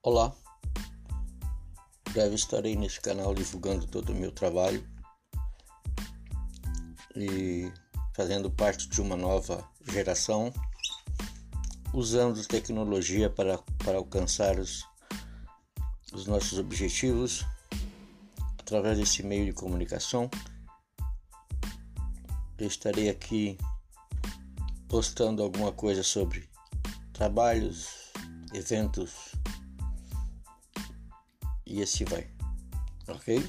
Olá, breve estarei neste canal divulgando todo o meu trabalho e fazendo parte de uma nova geração, usando tecnologia para, para alcançar os, os nossos objetivos através desse meio de comunicação. Eu estarei aqui postando alguma coisa sobre trabalhos, eventos e assim vai. Ok?